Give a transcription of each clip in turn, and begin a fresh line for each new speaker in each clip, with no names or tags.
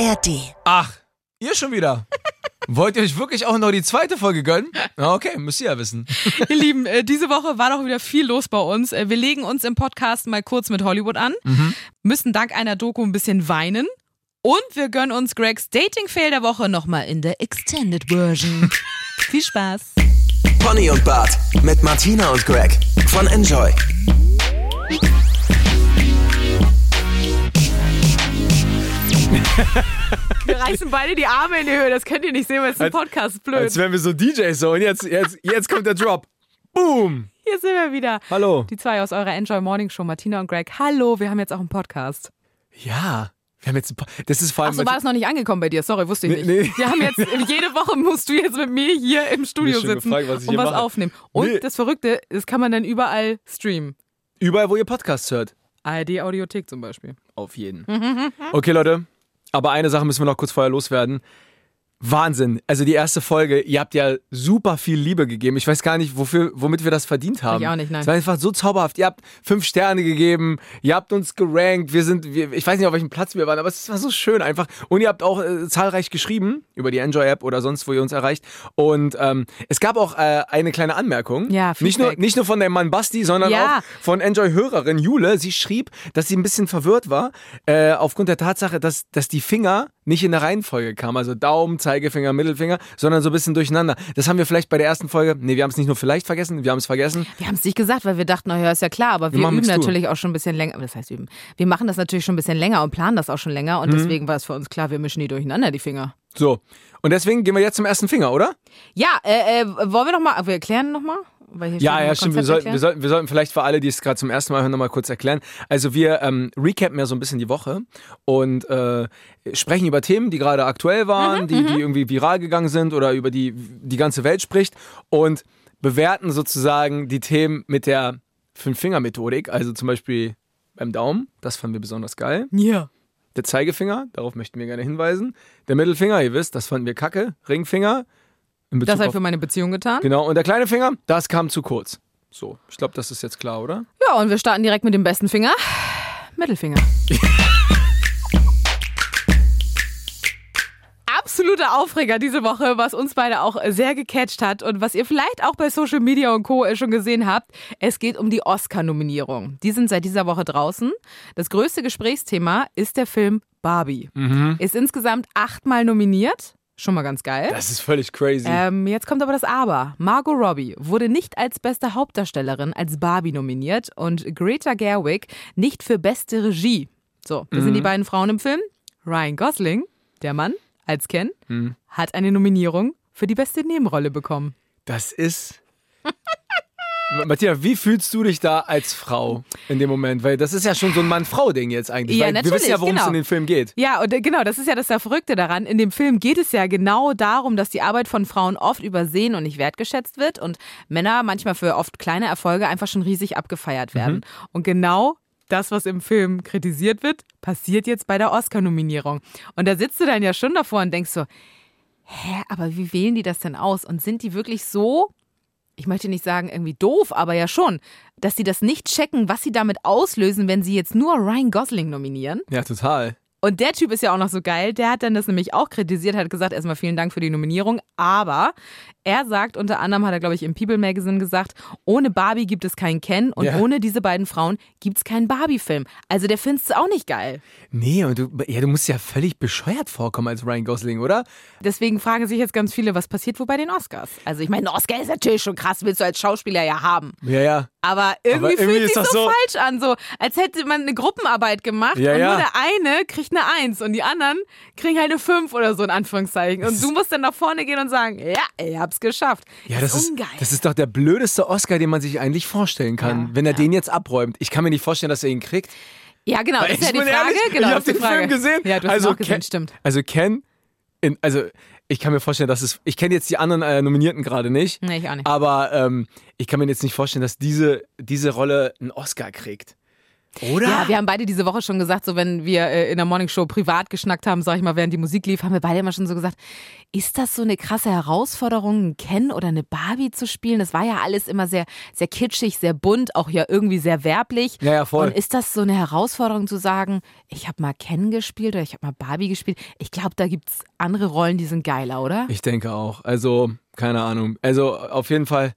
ARD.
Ach, ihr schon wieder. Wollt ihr euch wirklich auch noch die zweite Folge gönnen? Okay, müsst ihr ja wissen.
Ihr Lieben, äh, diese Woche war doch wieder viel los bei uns. Äh, Wir legen uns im Podcast mal kurz mit Hollywood an, müssen dank einer Doku ein bisschen weinen und wir gönnen uns Gregs Dating-Fail der Woche nochmal in der Extended Version. viel Spaß.
Pony und Bart mit Martina und Greg von Enjoy.
Wir reißen beide die Arme in die Höhe, das könnt ihr nicht sehen, weil es ein Podcast ist blöd.
Als wären wir so DJs so. Und jetzt, jetzt, jetzt kommt der Drop. Boom.
Hier sind wir wieder.
Hallo.
Die zwei aus eurer Enjoy Morning Show, Martina und Greg. Hallo, wir haben jetzt auch einen Podcast.
Ja. Wir haben jetzt das ist vor allem.
Achso, war das noch nicht angekommen bei dir? Sorry, wusste ich
Nee,
nicht.
nee.
Wir haben jetzt, jede Woche musst du jetzt mit mir hier im Studio sitzen
gefragt, was
und was
mache.
aufnehmen. Und
Nee.
das Verrückte, das kann man dann überall streamen.
überall, wo ihr Podcasts hört.
ARD Audiothek zum Beispiel.
Auf jeden. Okay, Leute. Aber eine Sache müssen wir noch kurz vorher loswerden. Wahnsinn. Also die erste Folge, ihr habt ja super viel Liebe gegeben. Ich weiß gar nicht, wofür, womit wir das verdient haben.
Ich auch nicht, nein.
Es war einfach so zauberhaft. Ihr habt fünf Sterne gegeben, ihr habt uns gerankt, wir sind, wir, ich weiß nicht, auf welchem Platz wir waren, aber es war so schön einfach. Und ihr habt auch äh, zahlreich geschrieben über die Enjoy-App oder sonst, wo ihr uns erreicht. Und ähm, es gab auch äh, eine kleine Anmerkung.
Ja,
nicht nur,
Feedback.
nicht nur von dem Mann Basti, sondern
Ja.
auch von Enjoy-Hörerin Jule. Sie schrieb, dass sie ein bisschen verwirrt war, äh, aufgrund der Tatsache, dass, dass die Finger nicht in der Reihenfolge kamen. Also Daumen, Zeigefinger, Mittelfinger, sondern so ein bisschen durcheinander. Das haben wir vielleicht bei der ersten Folge, nee, wir haben es nicht nur vielleicht vergessen, wir haben es vergessen.
Wir haben es nicht gesagt, weil wir dachten, naja, ist ja klar, aber wir,
machen
üben natürlich auch schon ein bisschen länger. Das heißt üben. Wir machen das natürlich schon ein bisschen länger und planen das auch schon länger
Mhm.
und deswegen war es für uns klar, wir mischen die durcheinander, die Finger.
So. Und deswegen gehen wir jetzt zum ersten Finger, oder?
Ja, äh, äh, wollen wir noch mal, wir erklären noch mal? Weil hier
Ja, ja, stimmt. Wir sollten, wir, sollten, wir sollten vielleicht für alle, die es gerade zum ersten Mal hören, nochmal kurz erklären. Also wir ähm, recappen ja so ein bisschen die Woche und äh, sprechen über Themen, die gerade aktuell waren, die, die irgendwie viral gegangen sind oder über die die ganze Welt spricht und bewerten sozusagen die Themen mit der Fünf-Finger-Methodik. Also zum Beispiel beim Daumen, das fanden wir besonders geil.
Ja.
Der Zeigefinger, darauf möchten wir gerne hinweisen. Der Mittelfinger, ihr wisst, das fanden wir kacke. Ringfinger.
Das habe ich für meine Beziehung getan.
Genau, und der kleine Finger, das kam zu kurz. So, ich glaube, das ist jetzt klar, oder?
Ja, und wir starten direkt mit dem besten Finger. Mittelfinger. Absoluter Aufreger diese Woche, was uns beide auch sehr gecatcht hat und was ihr vielleicht auch bei Social Media und Co. schon gesehen habt. Es geht um die Oscar-Nominierung. Die sind seit dieser Woche draußen. Das größte Gesprächsthema ist der Film Barbie. Ist insgesamt achtmal nominiert. Schon mal ganz geil.
Das ist völlig crazy.
Ähm, jetzt kommt aber das Aber. Margot Robbie wurde nicht als beste Hauptdarstellerin als Barbie nominiert und Greta Gerwig nicht für beste Regie. So, das sind die beiden Frauen im Film. Ryan Gosling, der Mann, als Ken, hat eine Nominierung für die beste Nebenrolle bekommen.
Das ist. Matthias, wie fühlst du dich da als Frau in dem Moment? Weil das ist ja schon so ein Mann-Frau-Ding jetzt eigentlich.
Ja,
weil wir wissen
natürlich,
ja, worum es
genau.
in dem Film geht.
Ja, und äh, genau, das ist ja das Verrückte daran. In dem Film geht es ja genau darum, dass die Arbeit von Frauen oft übersehen und nicht wertgeschätzt wird und Männer manchmal für oft kleine Erfolge einfach schon riesig abgefeiert werden. Und genau das, was im Film kritisiert wird, passiert jetzt bei der Oscar-Nominierung. Und da sitzt du dann ja schon davor und denkst so, hä, aber wie wählen die das denn aus? Und sind die wirklich so, ich möchte nicht sagen irgendwie doof, aber ja schon, dass sie das nicht checken, was sie damit auslösen, wenn sie jetzt nur Ryan Gosling nominieren?
Ja, total.
Und der Typ ist ja auch noch so geil. Der hat dann das nämlich auch kritisiert, hat gesagt, erstmal vielen Dank für die Nominierung. Aber er sagt, unter anderem hat er, glaube ich, im People Magazine gesagt, ohne Barbie gibt es keinen Ken und
Ja.
ohne diese beiden Frauen gibt es keinen Barbie-Film. Also der findet es auch nicht geil.
Nee, und du, ja, du musst ja völlig bescheuert vorkommen als Ryan Gosling, oder?
Deswegen fragen sich jetzt ganz viele, was passiert wohl bei den Oscars? Also ich meine, ein Oscar ist natürlich schon krass, willst du als Schauspieler ja haben.
Ja, ja.
Aber irgendwie,
irgendwie
fühlt sich
das
so,
so-
falsch an, so als hätte man eine Gruppenarbeit gemacht
Ja,
und
ja.
nur der eine kriegt eine Eins und die anderen kriegen halt eine Fünf oder so in Anführungszeichen. Und du musst dann nach vorne gehen und sagen, ja, ich hab's geschafft.
Ja, das ist,
ungeil.
das ist doch der blödeste Oscar, den man sich eigentlich vorstellen kann,
Ja,
wenn er den jetzt abräumt. Ich kann mir nicht vorstellen, dass er ihn kriegt.
ja, genau, das ist ja die Frage.
ehrlich,
genau,
ich
das
habe den
Frage.
Film gesehen.
Ja, du hast
also
ihn auch gesehen,
Ken,
stimmt.
Also Ken, in, also ich kann mir vorstellen, dass es, ich kenne jetzt die anderen äh, Nominierten gerade nicht.
Nee, ich auch nicht.
Aber ähm, ich kann mir jetzt nicht vorstellen, dass diese, diese Rolle einen Oscar kriegt. Oder?
Ja, wir haben beide diese Woche schon gesagt, so wenn wir äh, in der Morningshow privat geschnackt haben, sag ich mal, während die Musik lief, haben wir beide immer schon so gesagt, ist das so eine krasse Herausforderung, einen Ken oder eine Barbie zu spielen? Das war ja alles immer sehr, sehr kitschig, sehr bunt, auch ja irgendwie sehr werblich.
Ja, ja, voll.
Und ist das so eine Herausforderung zu sagen, ich habe mal Ken gespielt oder ich habe mal Barbie gespielt? Ich glaube, da gibt's andere Rollen, die sind geiler, oder?
Ich denke auch. Also, keine Ahnung. Also, auf jeden Fall,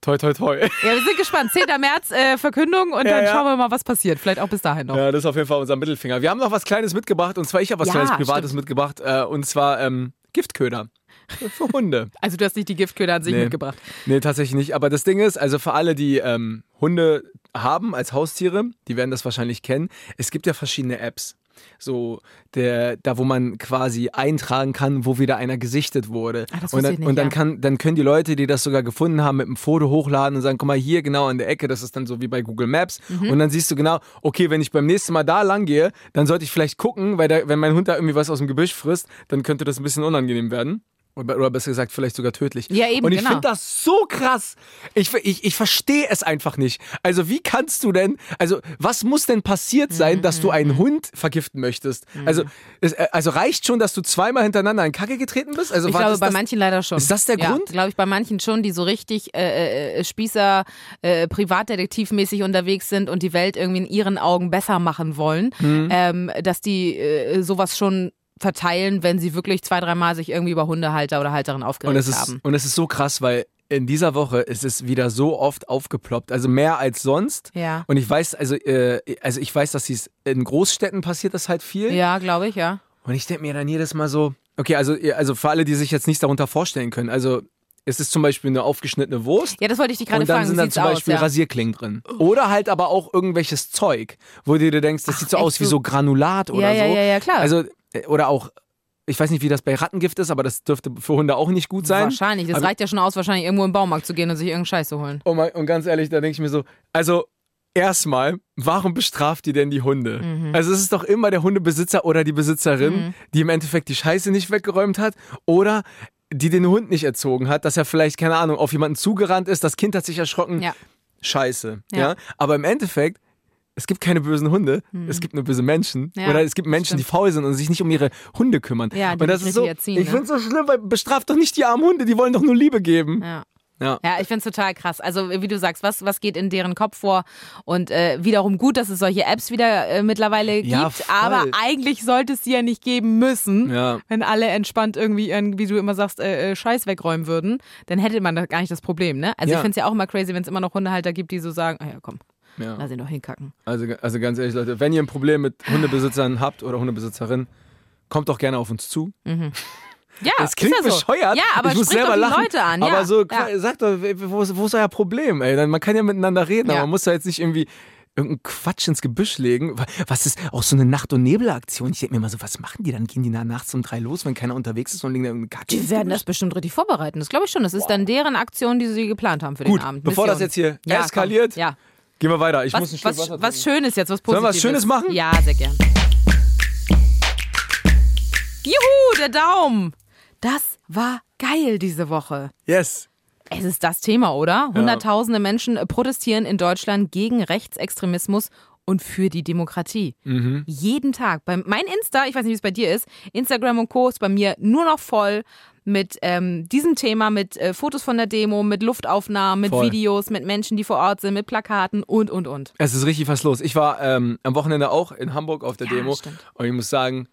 toi, toi, toi.
Ja, wir sind gespannt. 10. März äh, Verkündung und
Ja,
dann
ja.
schauen wir mal, was passiert. Vielleicht auch bis dahin noch.
Ja, das ist auf jeden Fall unser Mittelfinger. Wir haben noch was Kleines mitgebracht und zwar ich habe was
Ja,
Kleines Privates
stimmt.
mitgebracht äh, und zwar ähm, Giftköder. Für Hunde.
Also du hast nicht die Giftköder an sich
Nee.
mitgebracht.
Nee, tatsächlich nicht. Aber das Ding ist, also für alle, die ähm, Hunde haben als Haustiere, die werden das wahrscheinlich kennen. Es gibt ja verschiedene Apps. So, der, da wo man quasi eintragen kann, wo wieder einer gesichtet wurde.
Das
und dann,
ich nicht,
und dann,
ja.
kann, dann können die Leute, die das sogar gefunden haben, mit einem Foto hochladen und sagen, guck mal, hier genau an der Ecke, das ist dann so wie bei Google Maps.
Mhm.
Und dann siehst du genau, okay, wenn ich beim nächsten Mal da lang gehe, dann sollte ich vielleicht gucken, weil da, wenn mein Hund da irgendwie was aus dem Gebüsch frisst, dann könnte das ein bisschen unangenehm werden. Oder besser gesagt, vielleicht sogar tödlich.
Ja, eben,
Und ich
genau.
finde das so krass. Ich, ich, ich verstehe es einfach nicht. Also, wie kannst du denn, also, was muss denn passiert sein,
Mhm,
dass du einen Hund vergiften möchtest? Also, es, äh, also reicht schon, dass du zweimal hintereinander in Kacke getreten bist? Also,
Ich glaube, bei
das?
manchen leider schon.
Ist das der
ja,
Grund?
glaube ich, bei manchen schon, die so richtig äh, äh, Spießer, äh, Privatdetektivmäßig unterwegs sind und die Welt irgendwie in ihren Augen besser machen wollen,
Mhm.
ähm, dass die äh, sowas schon verteilen, wenn sie wirklich zwei, dreimal sich irgendwie über Hundehalter oder Halterin
Und
aufgeregt
es, ist,
haben.
und es ist so krass, weil in dieser Woche ist es wieder so oft aufgeploppt. Also mehr als sonst.
Ja.
Und ich weiß, also, äh, also ich weiß, dass dies in Großstädten passiert das halt viel.
Ja, glaube ich, ja.
Und ich denke mir dann jedes Mal so, okay, also, also für alle, die sich jetzt nichts darunter vorstellen können, also es ist zum Beispiel eine aufgeschnittene Wurst.
Ja, das wollte ich dich gerade
und dann
fragen.
sind
sieht's
zum Beispiel
aus? Ja.
Rasierklingen drin. Oder halt aber auch irgendwelches Zeug, wo du dir denkst, das sieht so aus wie
so-
Granulat oder
Ja,
so.
ja, ja, ja, klar.
Also, oder auch, ich weiß nicht, wie das bei Rattengift ist, aber das dürfte für Hunde auch nicht gut sein.
Wahrscheinlich. Das
Aber-
reicht ja schon aus, wahrscheinlich irgendwo im Baumarkt zu gehen und sich irgendeinen Scheiß zu holen.
Und, mal, und ganz ehrlich, da denke ich mir so, also erstmal, warum bestraft ihr denn die Hunde?
Mhm.
Also es ist doch immer der Hundebesitzer oder die Besitzerin, die im Endeffekt die Scheiße nicht weggeräumt hat oder die den Hund nicht erzogen hat, dass er vielleicht, keine Ahnung, auf jemanden zugerannt ist, das Kind hat sich erschrocken.
Ja.
Scheiße. Ja.
Ja.
Aber im Endeffekt, es gibt keine bösen Hunde, es gibt nur böse Menschen.
Ja,
oder es gibt Menschen, die faul sind und sich nicht um ihre Hunde kümmern.
Ja, die
und das ist so,
erziehen,
ich
ne?
finde es so schlimm, weil bestraft doch nicht die armen Hunde, die wollen doch nur Liebe geben.
Ja.
Ja.
Ja, ich find's total krass. Also wie du sagst, was, was geht in deren Kopf vor? Und äh, wiederum gut, dass es solche Apps wieder äh, mittlerweile gibt.
Ja,
aber eigentlich sollte es sie ja nicht geben müssen,
Ja.
wenn alle entspannt irgendwie, wie du immer sagst, äh, äh, Scheiß wegräumen würden. Dann hätte man da gar nicht das Problem, ne? Also ich find's ja auch immer crazy, wenn es immer noch Hundehalter gibt, die so sagen, ah ja komm,
Ja.
lass ihn doch hinkacken.
Also, also ganz ehrlich, Leute, wenn ihr ein Problem mit Hundebesitzern habt oder Hundebesitzerinnen, kommt doch gerne auf uns zu.
Ja,
Es klingt
ja so.
bescheuert.
Ja, aber
ich muss selber
doch die
lachen.
Leute an.
Aber
ja.
so,
ja.
sagt doch, wo, ist- wo ist euer Problem? Ey? Man kann ja miteinander reden, aber man muss da jetzt nicht irgendwie irgendeinen Quatsch ins Gebüsch legen. Was ist auch so eine Nacht- und Nebelaktion? Ich denke mir mal so, was machen die dann? Gehen die nachts um drei los, wenn keiner unterwegs ist und legen da irgendeine Kacke?
Die werden das bestimmt richtig vorbereiten. Das glaube ich schon. Das ist dann deren Aktion, die sie geplant haben für
Gut,
den Abend.
bevor das jetzt hier
Ja, komm.
eskaliert,
Ja.
Gehen wir weiter. Ich muss ein
Was,
Stück
was,
Wasser
was. Schönes jetzt, was
Sollen
Positives.
wir was Schönes machen?
Ja, sehr gern. Juhu, der Daumen. Das war geil diese Woche.
Yes.
Es ist das Thema, oder? Hunderttausende Menschen protestieren in Deutschland gegen Rechtsextremismus und für die Demokratie.
Mhm.
Jeden Tag. Beim, mein Insta, ich weiß nicht, wie es bei dir ist, Instagram und Co. ist bei mir nur noch voll mit ähm, diesem Thema, mit äh, Fotos von der Demo, mit Luftaufnahmen, mit
Voll.
Videos, mit Menschen, die vor Ort sind, mit Plakaten und, und, und.
Es ist richtig was los. Ich war ähm, am Wochenende auch in Hamburg auf der
Ja,
Demo
stimmt.
und ich muss sagen,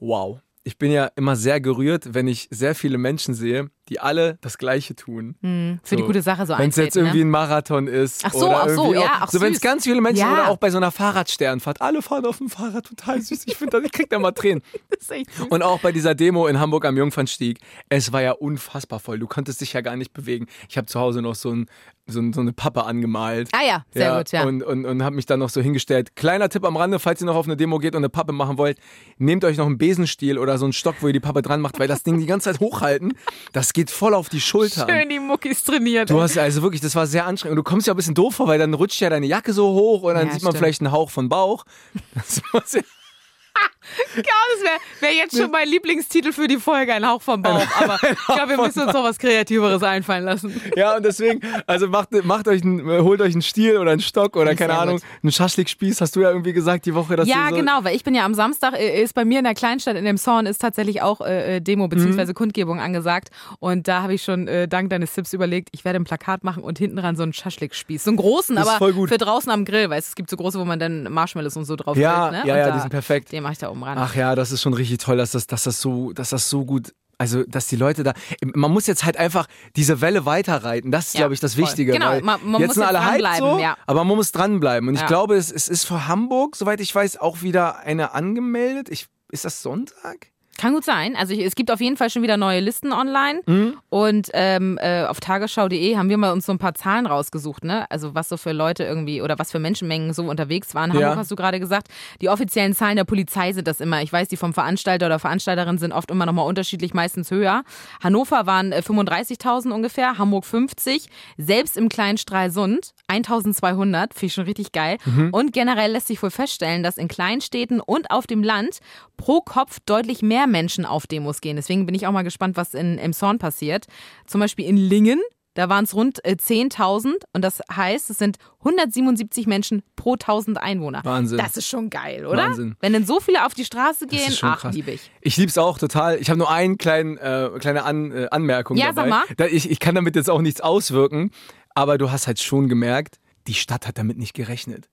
wow. Ich bin ja immer sehr gerührt, wenn ich sehr viele Menschen sehe, die alle das Gleiche tun.
Für die gute Sache so
Wenn es jetzt
eintreten,
irgendwie
ne?
ein Marathon ist.
Ach so,
oder
ach so, ja,
auch,
ach
so wenn es ganz viele Menschen
Ja.
oder auch bei so einer Fahrradsternfahrt, alle fahren auf dem Fahrrad, total süß. Ich finde, ich krieg da mal Tränen.
Das ist echt süß.
Und auch bei dieser Demo in Hamburg am Jungfernstieg, es war ja unfassbar voll. Du konntest dich ja gar nicht bewegen. Ich habe zu Hause noch so, ein, so, so eine Pappe angemalt.
Ah ja, sehr gut, ja.
Und, und, und habe mich dann noch so hingestellt. Kleiner Tipp am Rande, falls ihr noch auf eine Demo geht und eine Pappe machen wollt, nehmt euch noch einen Besenstiel oder so einen Stock, wo ihr die Pappe dran macht, weil das Ding die ganze Zeit hochhalten, das geht voll auf die Schultern.
Schön die Muckis trainiert.
Du hast also wirklich, das war sehr anstrengend. Und du kommst ja ein bisschen doof vor, weil dann rutscht ja deine Jacke so hoch und dann
Ja,
sieht man
stimmt.
vielleicht einen Hauch von Bauch. Das war sehr,
Ja, das wäre wär jetzt schon mein Lieblingstitel für die Folge, ein Hauch vom Bauch. Aber ich glaube, wir müssen uns noch was Kreativeres einfallen lassen.
Ja, und deswegen, also macht, macht euch einen, holt euch einen Stiel oder einen Stock oder keine Ahnung,
gut.
einen Schaschlikspieß, hast du ja irgendwie gesagt die Woche, dass
Ja,
so
genau, weil ich bin ja am Samstag, äh, ist bei mir in der Kleinstadt in dem Zorn ist tatsächlich auch äh, äh, Demo bzw. Kundgebung angesagt. Und da habe ich schon äh, dank deines Tipps überlegt, ich werde ein Plakat machen und hinten dran so einen Schaschlikspieß. So einen großen, aber für draußen am Grill, weil es gibt so große, wo man dann Marshmallows und so drauf
Ja,
grillt, ne?
ja,
und
ja, die sind perfekt.
Mache ich da oben ran.
Ach ja, das ist schon richtig toll, dass das, dass das so, dass das so gut, also dass die Leute da, man muss jetzt halt einfach diese Welle weiterreiten. Das ist,
Ja,
glaube ich, das
voll.
Wichtige.
Genau, man- man
jetzt
muss
sind
jetzt
alle
dranbleiben,
so,
ja.
aber man muss dranbleiben. Und ich
Ja.
glaube, es, es ist für Hamburg, soweit ich weiß, auch wieder eine angemeldet. Ich, ist das Sonntag?
Kann gut sein. Also ich, es gibt auf jeden Fall schon wieder neue Listen online.
Mhm.
Und ähm, äh, auf tagesschau.de haben wir mal uns so ein paar Zahlen rausgesucht, ne? Also was so für Leute irgendwie oder was für Menschenmengen so unterwegs waren. Hamburg
Ja.
hast du gerade gesagt. Die offiziellen Zahlen der Polizei sind das immer. Ich weiß, die vom Veranstalter oder Veranstalterin sind oft immer nochmal unterschiedlich, meistens höher. Hannover waren äh, 35.000 ungefähr, Hamburg 50. Selbst im kleinen Stralsund 1200, finde ich schon richtig geil.
Mhm.
Und generell lässt sich wohl feststellen, dass in Kleinstädten und auf dem Land pro Kopf deutlich mehr Menschen auf Demos gehen. Deswegen bin ich auch mal gespannt, was in Emshorn passiert. Zum Beispiel in Lingen. Da waren es rund äh, 10.000 und das heißt, es sind 177 Menschen pro 1000 Einwohner.
Wahnsinn.
Das ist schon geil, oder?
Wahnsinn.
Wenn denn so viele auf die Straße
Das
gehen,
ist schon
ach,
krass.
liebe ich.
Ich lieb's auch total. Ich habe nur eine kleinen, äh, kleine An, äh, Anmerkung
Ja,
dabei.
sag mal.
Da, ich, ich kann damit jetzt auch nichts auswirken, aber du hast halt schon gemerkt, die Stadt hat damit nicht gerechnet.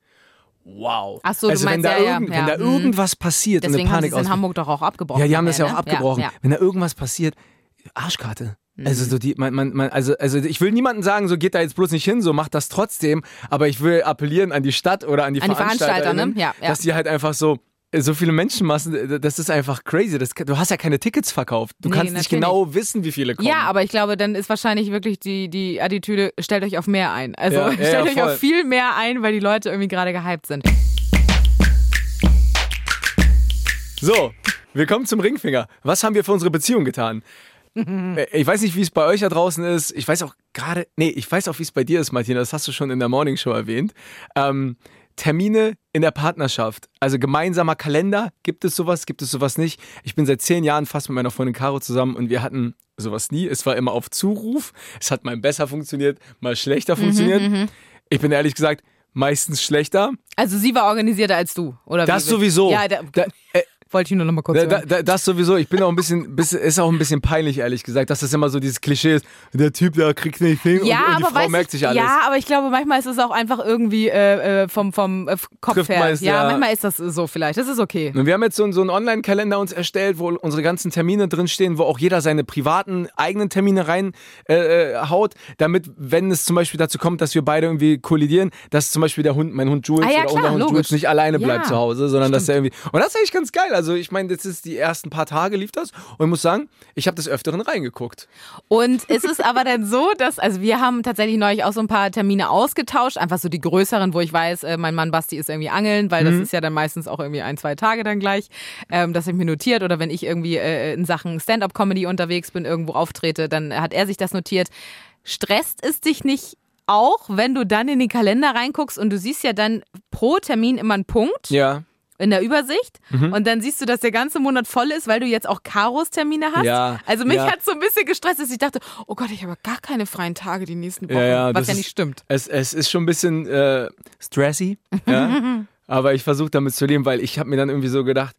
Wow.
Ach so, du
also wenn
meinst,
da,
ja,
irgend,
ja.
wenn da
Mhm.
irgendwas passiert und
Deswegen
eine
haben sie
Panik
es in Hamburg doch auch abgebrochen.
Ja, die haben das ja auch
ne?
abgebrochen.
Ja,
Wenn da irgendwas passiert, Arschkarte.
Mhm.
Also so die, man, man, man, also, also ich will niemandem sagen, so geht da jetzt bloß nicht hin, so macht das trotzdem. Aber ich will appellieren an die Stadt oder an die
An die Veranstalter, ne? Ja.
dass die halt einfach so so viele Menschenmassen, das ist einfach crazy. Das, du hast ja keine Tickets verkauft. Du
Nee,
kannst nicht genau wissen, wie viele kommen.
Ja, aber ich glaube, dann ist wahrscheinlich wirklich die, die Attitüde, stellt euch auf mehr ein. Also
Ja,
stellt
ja,
euch
voll.
auf viel mehr ein, weil die Leute irgendwie gerade gehypt sind.
So, willkommen zum Ringfinger. Was haben wir für unsere Beziehung getan? Äh, Ich weiß nicht, wie es bei euch da draußen ist. Ich weiß auch gerade, nee, ich weiß auch, wie es bei dir ist, Martina. Das hast du schon in der Morning Show erwähnt. Ähm, Termine in der Partnerschaft. Also gemeinsamer Kalender. Gibt es sowas? Gibt es sowas nicht? Ich bin seit zehn Jahren fast mit meiner Freundin Caro zusammen und wir hatten sowas nie. Es war immer auf Zuruf. Es hat mal besser funktioniert, mal schlechter
Mhm,
funktioniert. Ich bin ehrlich gesagt meistens schlechter.
Also sie war organisierter als du, oder
Das
wie?
sowieso.
Ja, da,
Da, äh,
wollte ich nur noch mal kurz
Da, da, das sowieso. Ich bin auch ein bisschen, ist auch ein bisschen peinlich, ehrlich gesagt, dass das immer so dieses Klischee ist. Der Typ, der kriegt nicht hin
Ja,
und, und die Frau
weißt
merkt sich alles.
Ja, aber ich glaube, manchmal ist es auch einfach irgendwie äh, äh, vom, vom äh, Kopf her. ja, manchmal ist das so vielleicht. Das ist okay.
Und wir haben jetzt so, einen- so einen Online-Kalender uns erstellt, wo unsere ganzen Termine drinstehen, wo auch jeder seine privaten eigenen Termine reinhaut, äh, haut, damit, wenn es zum Beispiel dazu kommt, dass wir beide irgendwie kollidieren, dass zum Beispiel der Hund, mein Hund Jules
Ah ja,
oder
klar,
unser Hund
logisch.
Jules nicht alleine bleibt zu Hause, sondern dass er irgendwie. Und das ist eigentlich ganz geil. Also ich meine, das ist die ersten paar Tage lief das und ich muss sagen, ich habe des Öfteren reingeguckt.
Und ist es aber dann so, dass, also wir haben tatsächlich neulich auch so ein paar Termine ausgetauscht, einfach so die größeren, wo ich weiß, äh, mein Mann Basti ist irgendwie angeln, weil das ist ja dann meistens auch irgendwie ein, zwei Tage dann gleich, ähm, das habe ich mir notiert oder wenn ich irgendwie äh, in Sachen Stand-up-Comedy unterwegs bin, irgendwo auftrete, dann hat er sich das notiert. Stresst es dich nicht auch, wenn du dann in den Kalender reinguckst und du siehst ja dann pro Termin immer einen Punkt
Ja.
In der Übersicht
Mhm.
und dann siehst du, dass der ganze Monat voll ist, weil du jetzt auch Karos Termine hast.
Ja,
Also mich
ja.
hat so ein bisschen gestresst, dass ich dachte, oh Gott, ich habe gar keine freien Tage die nächsten Wochen,
Ja,
was ja
ist-
nicht stimmt.
Es, es ist schon ein bisschen äh, stressy, ja? aber ich versuche damit zu leben, weil ich habe mir dann irgendwie so gedacht,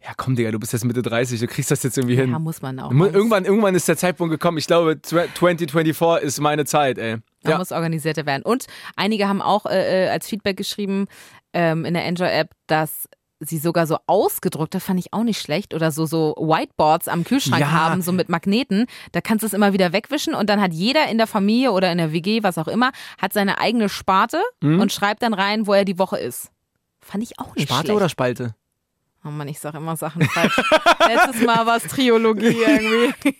ja komm Digga, du bist jetzt Mitte 30, du kriegst das jetzt irgendwie hin.
Ja, muss man auch.
Irgendwann, irgendwann ist der Zeitpunkt gekommen, ich glaube tw- 2024 ist meine Zeit, ey.
Man
Ja.
muss organisierter werden. Und einige haben auch äh, äh, als Feedback geschrieben ähm, in der Enjoy-App, dass sie sogar so ausgedruckt, das fand ich auch nicht schlecht, oder so, so Whiteboards am Kühlschrank
Ja.
haben, so mit Magneten. Da kannst du es immer wieder wegwischen und dann hat jeder in der Familie oder in der WG, was auch immer, hat seine eigene Sparte
Mhm.
und schreibt dann rein, wo er die Woche ist. Fand ich auch nicht
Sparte
schlecht.
oder Spalte?
Oh Mann, ich sag immer Sachen falsch. Letztes Mal war es Triologie irgendwie.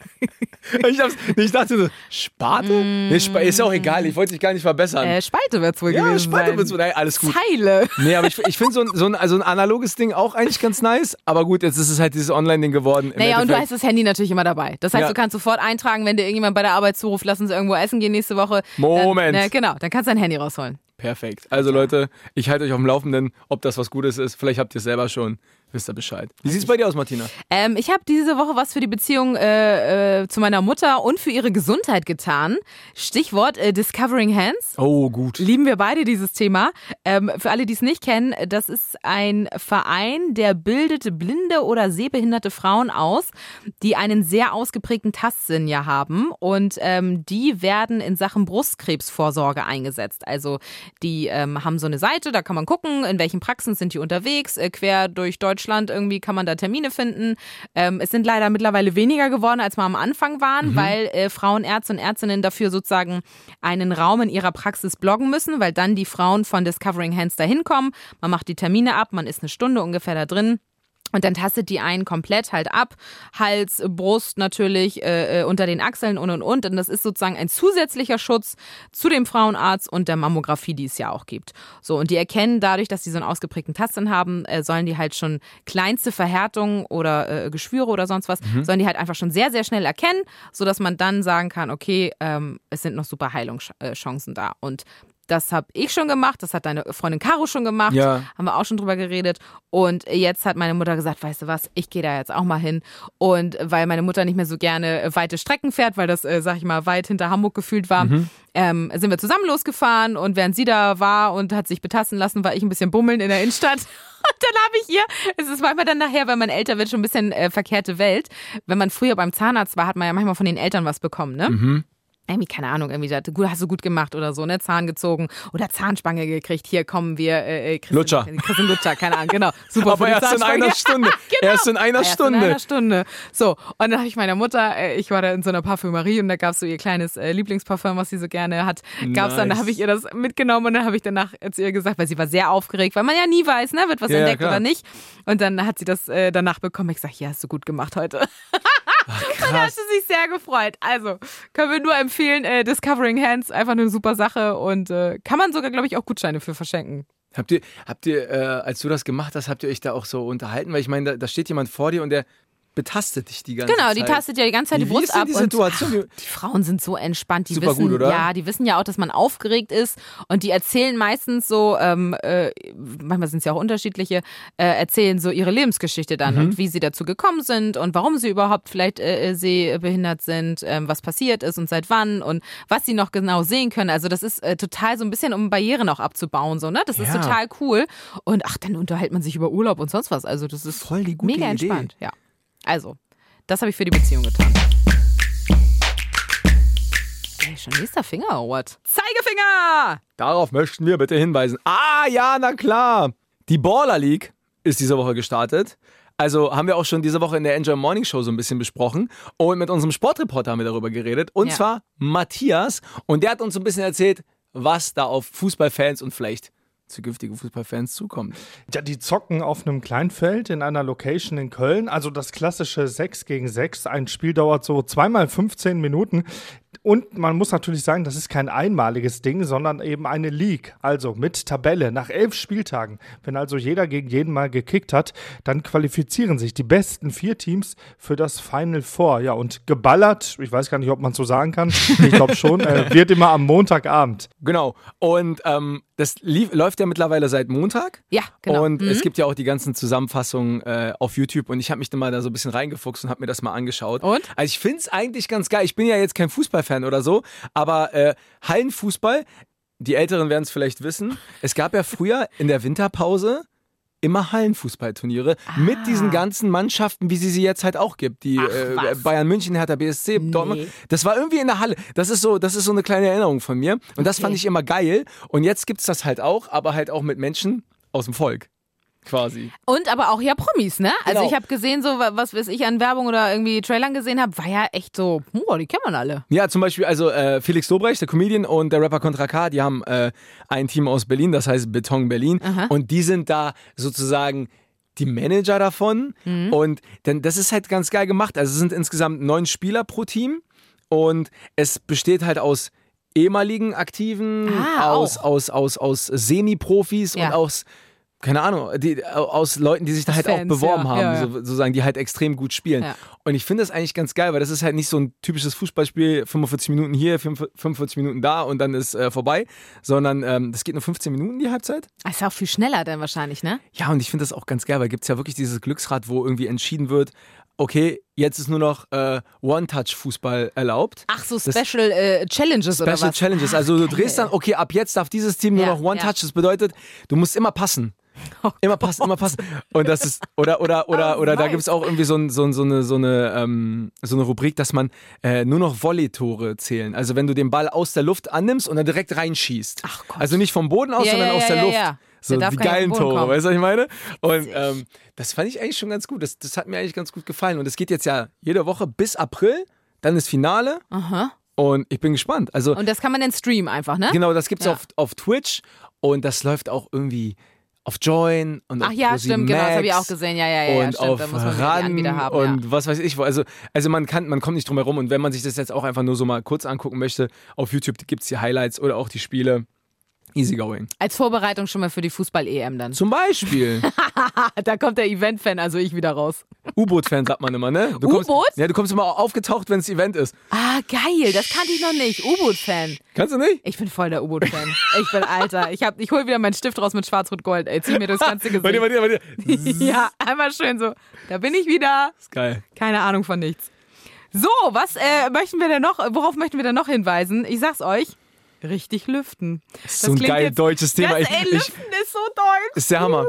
Ich, nee, ich dachte so, Sparte? Nee, Spa ist ja auch egal, ich wollte dich gar nicht verbessern.
Äh, Spalte wird's wohl
ja,
gewesen
Spalte
sein.
wird's wohl, nein, alles gut.
Zeile.
Nee, aber ich, ich finde so ein, so, ein, also ein analoges Ding auch eigentlich ganz nice. Aber gut, jetzt ist es halt dieses Online-Ding geworden.
Naja, und du hast das Handy natürlich immer dabei. Das heißt,
Ja.
du kannst sofort eintragen, wenn dir irgendjemand bei der Arbeit zuruft, lass uns irgendwo essen gehen nächste Woche.
Moment.
Dann, na, genau, dann kannst du dein Handy rausholen.
Perfekt. Also Leute, ich halte euch auf dem Laufenden, ob das was Gutes ist. Vielleicht habt ihr es selber schon. Wisst ihr Bescheid. Wie sieht's bei dir aus, Martina?
Ähm, ich habe diese Woche was für die Beziehung äh, äh, zu meiner Mutter und für ihre Gesundheit getan. Stichwort äh, Discovering Hands.
Oh, gut.
Lieben wir beide dieses Thema. Ähm, für alle, die es nicht kennen, das ist ein Verein, der bildet blinde oder sehbehinderte Frauen aus, die einen sehr ausgeprägten Tastsinn ja haben. Und ähm, die werden in Sachen Brustkrebsvorsorge eingesetzt. Also die ähm, haben so eine Seite, da kann man gucken, in welchen Praxen sind die unterwegs. Äh, quer durch Deutschland irgendwie kann man da Termine finden. Ähm, es sind leider mittlerweile weniger geworden, als wir am Anfang waren, mhm. weil äh, Frauenärzte und Ärztinnen dafür sozusagen einen Raum in ihrer Praxis bloggen müssen, weil dann die Frauen von Discovering Hands da hinkommen. Man macht die Termine ab, man ist eine Stunde ungefähr da drin. Und dann tastet die einen komplett halt ab. Hals, Brust natürlich, äh, äh, unter den Achseln und und und. Und das ist sozusagen ein zusätzlicher Schutz zu dem Frauenarzt und der Mammographie, die es ja auch gibt. So, und die erkennen dadurch, dass sie so einen ausgeprägten Tastsinn haben, äh, sollen die halt schon kleinste Verhärtungen oder äh, Geschwüre oder sonst was, mhm. sollen die halt einfach schon sehr, sehr schnell erkennen, sodass man dann sagen kann, okay, ähm, es sind noch super Heilungschancen da. Und das habe ich schon gemacht, das hat deine Freundin Caro schon gemacht, ja. haben wir auch schon drüber geredet. Und jetzt hat meine Mutter gesagt, weißt du was, ich gehe da jetzt auch mal hin. Und weil meine Mutter nicht mehr so gerne weite Strecken fährt, weil das, äh, sag ich mal, weit hinter Hamburg gefühlt war, mhm. ähm, sind wir zusammen losgefahren. Und während sie da war und hat sich betasten lassen, war ich ein bisschen bummeln in der Innenstadt. Und dann habe ich ihr, es ist manchmal dann nachher, wenn man älter wird, schon ein bisschen äh, verkehrte Welt. Wenn man früher beim Zahnarzt war, hat man ja manchmal von den Eltern was bekommen, ne? Mhm irgendwie, keine Ahnung, irgendwie, hast du gut gemacht oder so, ne? Zahn gezogen oder Zahnspange gekriegt. Hier kommen wir, äh,
äh Christen, Lutscher.
Christen Lutscher, keine Ahnung, genau. Super
Aber erst in einer Stunde. genau. Erst in einer
erst
Stunde.
in einer Stunde. So, und dann habe ich meiner Mutter, äh, ich war da in so einer Parfümerie und da gab es so ihr kleines äh, Lieblingsparfum, was sie so gerne hat. Gab's nice. dann, da habe ich ihr das mitgenommen und dann habe ich danach zu ihr gesagt, weil sie war sehr aufgeregt, weil man ja nie weiß, ne, wird was ja, entdeckt ja, oder nicht. Und dann hat sie das äh, danach bekommen. Ich sage, ja, hast du gut gemacht heute. Ach, krass. Und da hat sie sich sehr gefreut. Also können wir nur empfehlen, äh, Discovering Hands, einfach eine super Sache und äh, kann man sogar, glaube ich, auch Gutscheine für verschenken.
Habt ihr, habt ihr, äh, als du das gemacht hast, habt ihr euch da auch so unterhalten? Weil ich meine, da, da steht jemand vor dir und der betastet dich die ganze
genau,
Zeit.
Genau, die tastet ja die ganze Zeit
wie,
die Brust ab.
Die, Situation?
Und, ach, die Frauen sind so entspannt. Die
Super
wissen,
gut, oder?
Ja, die wissen ja auch, dass man aufgeregt ist und die erzählen meistens so, ähm, äh, manchmal sind es ja auch unterschiedliche, äh, erzählen so ihre Lebensgeschichte dann mhm. und wie sie dazu gekommen sind und warum sie überhaupt vielleicht äh, äh sehbehindert sind, ähm, was passiert ist und seit wann und was sie noch genau sehen können. Also das ist äh, total so ein bisschen, um Barrieren auch abzubauen, so, ne? Das ja. ist total cool. Und ach, dann unterhält man sich über Urlaub und sonst was. Also das ist
voll die gute
mega
Idee.
entspannt. Ja. Also, das habe ich für die Beziehung getan. Ey, schon nächster Finger, what? Zeigefinger!
Darauf möchten wir bitte hinweisen. Ah, ja, na klar. Die Baller League ist diese Woche gestartet. Also haben wir auch schon diese Woche in der Enjoy Morning Show so ein bisschen besprochen. Und mit unserem Sportreporter haben wir darüber geredet. Und ja. zwar Matthias. Und der hat uns so ein bisschen erzählt, was da auf Fußballfans und vielleicht zukünftige Fußballfans zukommt.
Ja, die zocken auf einem Kleinfeld in einer Location in Köln. Also das klassische 6 gegen 6. Ein Spiel dauert so zweimal 15 Minuten. Und man muss natürlich sagen, das ist kein einmaliges Ding, sondern eben eine League. Also mit Tabelle nach elf Spieltagen. Wenn also jeder gegen jeden mal gekickt hat, dann qualifizieren sich die besten vier Teams für das Final Four. Ja, und geballert, ich weiß gar nicht, ob man so sagen kann, ich glaube schon, äh, wird immer am Montagabend.
Genau. Und ähm, das lief, läuft ja mittlerweile seit Montag.
Ja, genau.
Und mhm. es gibt ja auch die ganzen Zusammenfassungen äh, auf YouTube. Und ich habe mich dann mal da so ein bisschen reingefuchst und habe mir das mal angeschaut.
Und?
Also ich finde es eigentlich ganz geil. Ich bin ja jetzt kein Fußballfan Fußballfan oder so, aber äh, Hallenfußball, die Älteren werden es vielleicht wissen, es gab ja früher in der Winterpause immer Hallenfußballturniere ah. mit diesen ganzen Mannschaften, wie sie sie jetzt halt auch gibt. Die Ach, äh, Bayern München, Hertha BSC, nee. Dortmund. Das war irgendwie in der Halle. Das ist so, das ist so eine kleine Erinnerung von mir. Und okay. das fand ich immer geil. Und jetzt gibt es das halt auch, aber halt auch mit Menschen aus dem Volk quasi.
Und aber auch ja Promis, ne? Also
genau.
ich habe gesehen, so was weiß ich an Werbung oder irgendwie Trailern gesehen habe, war ja echt so, oh, die kennen man alle.
Ja, zum Beispiel also äh, Felix Dobrecht, der Comedian und der Rapper Contra K, die haben äh, ein Team aus Berlin, das heißt Beton Berlin Aha. und die sind da sozusagen die Manager davon mhm. und denn das ist halt ganz geil gemacht. Also es sind insgesamt neun Spieler pro Team und es besteht halt aus ehemaligen Aktiven,
ah,
aus, aus, aus, aus Semi-Profis
ja.
und aus keine Ahnung, die, aus Leuten, die sich da halt
Fans,
auch beworben
ja,
haben,
ja, ja.
So, sozusagen, die halt extrem gut spielen. Und ich finde das eigentlich ganz geil, weil das ist halt nicht so ein typisches Fußballspiel, 45 Minuten hier, 45 Minuten da und dann ist äh, vorbei, sondern ähm, das geht nur 15 Minuten die Halbzeit.
Das ist auch viel schneller dann wahrscheinlich, ne?
Ja, und ich finde das auch ganz geil, weil gibt es ja wirklich dieses Glücksrad, wo irgendwie entschieden wird, okay, jetzt ist nur noch äh, One-Touch-Fußball erlaubt.
Ach, so Special äh, Challenges oder
Special
was?
Challenges.
Ach,
Also du
geil.
drehst dann, okay, ab jetzt darf dieses Team nur
Ja,
noch One
ja.
Das bedeutet, du musst immer passen.
Oh
immer passen, immer passen. Und das ist, oder, oder, oder,
Oh,
oder da
nice.
gibt es auch irgendwie so, ein, so, so, eine, so, eine, ähm, so eine Rubrik, dass man äh, nur noch Volley-Tore zählen. Also wenn du den Ball aus der Luft annimmst und dann direkt reinschießt.
Ach Gott.
Also nicht vom Boden aus,
Ja,
sondern
ja,
aus der
ja,
Luft. So die geilen Tore,
kommen.
weißt du, was ich meine? Und ähm, das fand ich eigentlich schon ganz gut. Das, das hat mir eigentlich ganz gut gefallen. Und es geht jetzt ja jede Woche bis April, dann ist Finale.
Aha.
Und ich bin gespannt. Also
Und das kann man dann streamen einfach, ne?
Genau, das gibt's
Ja.
auf, auf Twitch und das läuft auch irgendwie auf Join und
Ach
auf
ja,
Pro7
stimmt, genau, das habe ich auch gesehen. Ja, ja, ja,
und
stimmt.
auf
da muss man die
RAN
Anbieter haben.
und
ja.
was weiß ich wo. Also, also man kann, man kommt nicht drum herum und wenn man sich das jetzt auch einfach nur so mal kurz angucken möchte, auf YouTube gibt's die Highlights oder auch die Spiele. Easy going.
Als Vorbereitung schon mal für die Fußball-EM dann.
Zum Beispiel
Da kommt der Event-Fan, also ich wieder raus.
U-Boot-Fan sagt man immer, ne? Du kommst,
U-Boot?
Ja, du kommst immer aufgetaucht, wenn es Event ist.
Ah, geil, das kannte ich noch nicht. U-Boot-Fan.
Kannst du nicht?
Ich bin voll der U-Boot-Fan. Ich bin Alter. Ich, hab- ich hol wieder meinen Stift raus mit Schwarz-Rot-Gold. Ey, zieh mir das ganze
Bei dir, bei
Gesicht.
dir, bei dir.
Ja, einmal schön so. Da bin ich wieder.
ist geil.
Keine Ahnung von nichts. So, was äh, möchten wir denn noch, worauf möchten wir denn noch hinweisen? Ich sag's euch. Richtig lüften.
Das ist so ein geil
jetzt-
deutsches Thema.
Das,
Ich,
ey,
ich,
lüften ist so deutsch.
ist der Hammer.